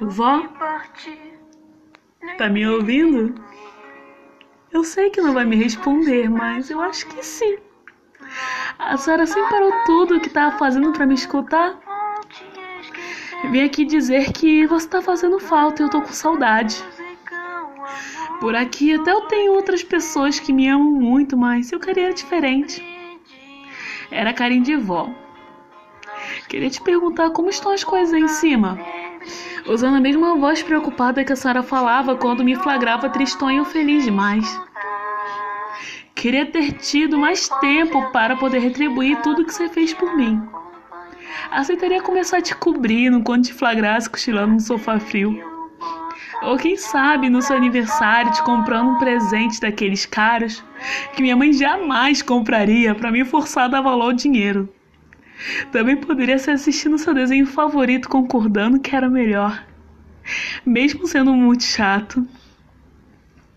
Vó, tá me ouvindo? Eu sei que não vai me responder, mas eu acho que sim. A senhora sempre parou tudo o que estava fazendo para me escutar? Vim aqui dizer que você tá fazendo falta e eu tô com saudade. Por aqui até eu tenho outras pessoas que me amam muito, mas eu queria diferente. Era carinho de vó. Queria te perguntar como estão as coisas aí em cima. Usando a mesma voz preocupada que a senhora falava quando me flagrava tristonho feliz demais. Queria ter tido mais tempo para poder retribuir tudo que você fez por mim. Aceitaria começar te cobrindo quando te flagrasse cochilando no sofá frio. Ou quem sabe no seu aniversário te comprando um presente daqueles caros que minha mãe jamais compraria para me forçar a dar valor ao dinheiro. Também poderia ser assistindo seu desenho favorito concordando que era melhor. Mesmo sendo muito chato.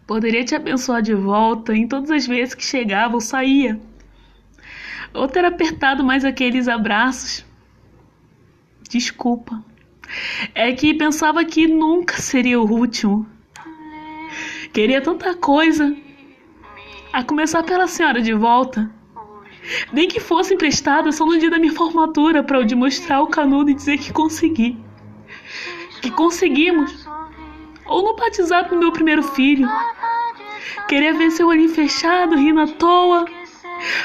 Poderia te abençoar de volta em todas as vezes que chegava ou saía. Ou ter apertado mais aqueles abraços. Desculpa. É que pensava que nunca seria o último. Queria tanta coisa. A começar pela senhora de volta. Nem que fosse emprestada só no dia da minha formatura para eu demonstrar o canudo e dizer que consegui. Que conseguimos. Ou no batizado do meu primeiro filho. Queria ver seu olhinho fechado, rindo à toa.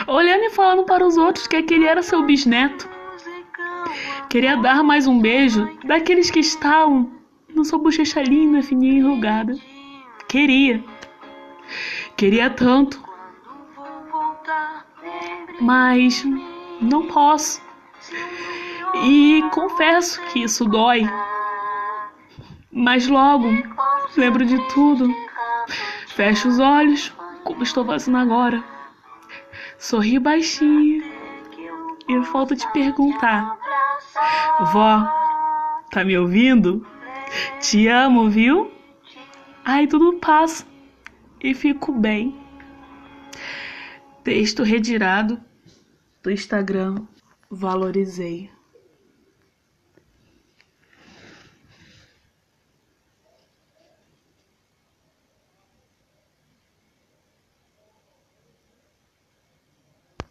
Olhando e falando para os outros que aquele era seu bisneto. Queria dar mais um beijo daqueles que estavam na sua bochecha linda, fininha e enrugada. Queria. Queria tanto. Mas não posso. E confesso que isso dói. Mas logo lembro de tudo. Fecho os olhos, como estou fazendo agora. Sorri baixinho. E falta te perguntar. Vó, tá me ouvindo? Te amo, viu? Ai, tudo passa e fico bem. Texto retirado do Instagram Valorizei.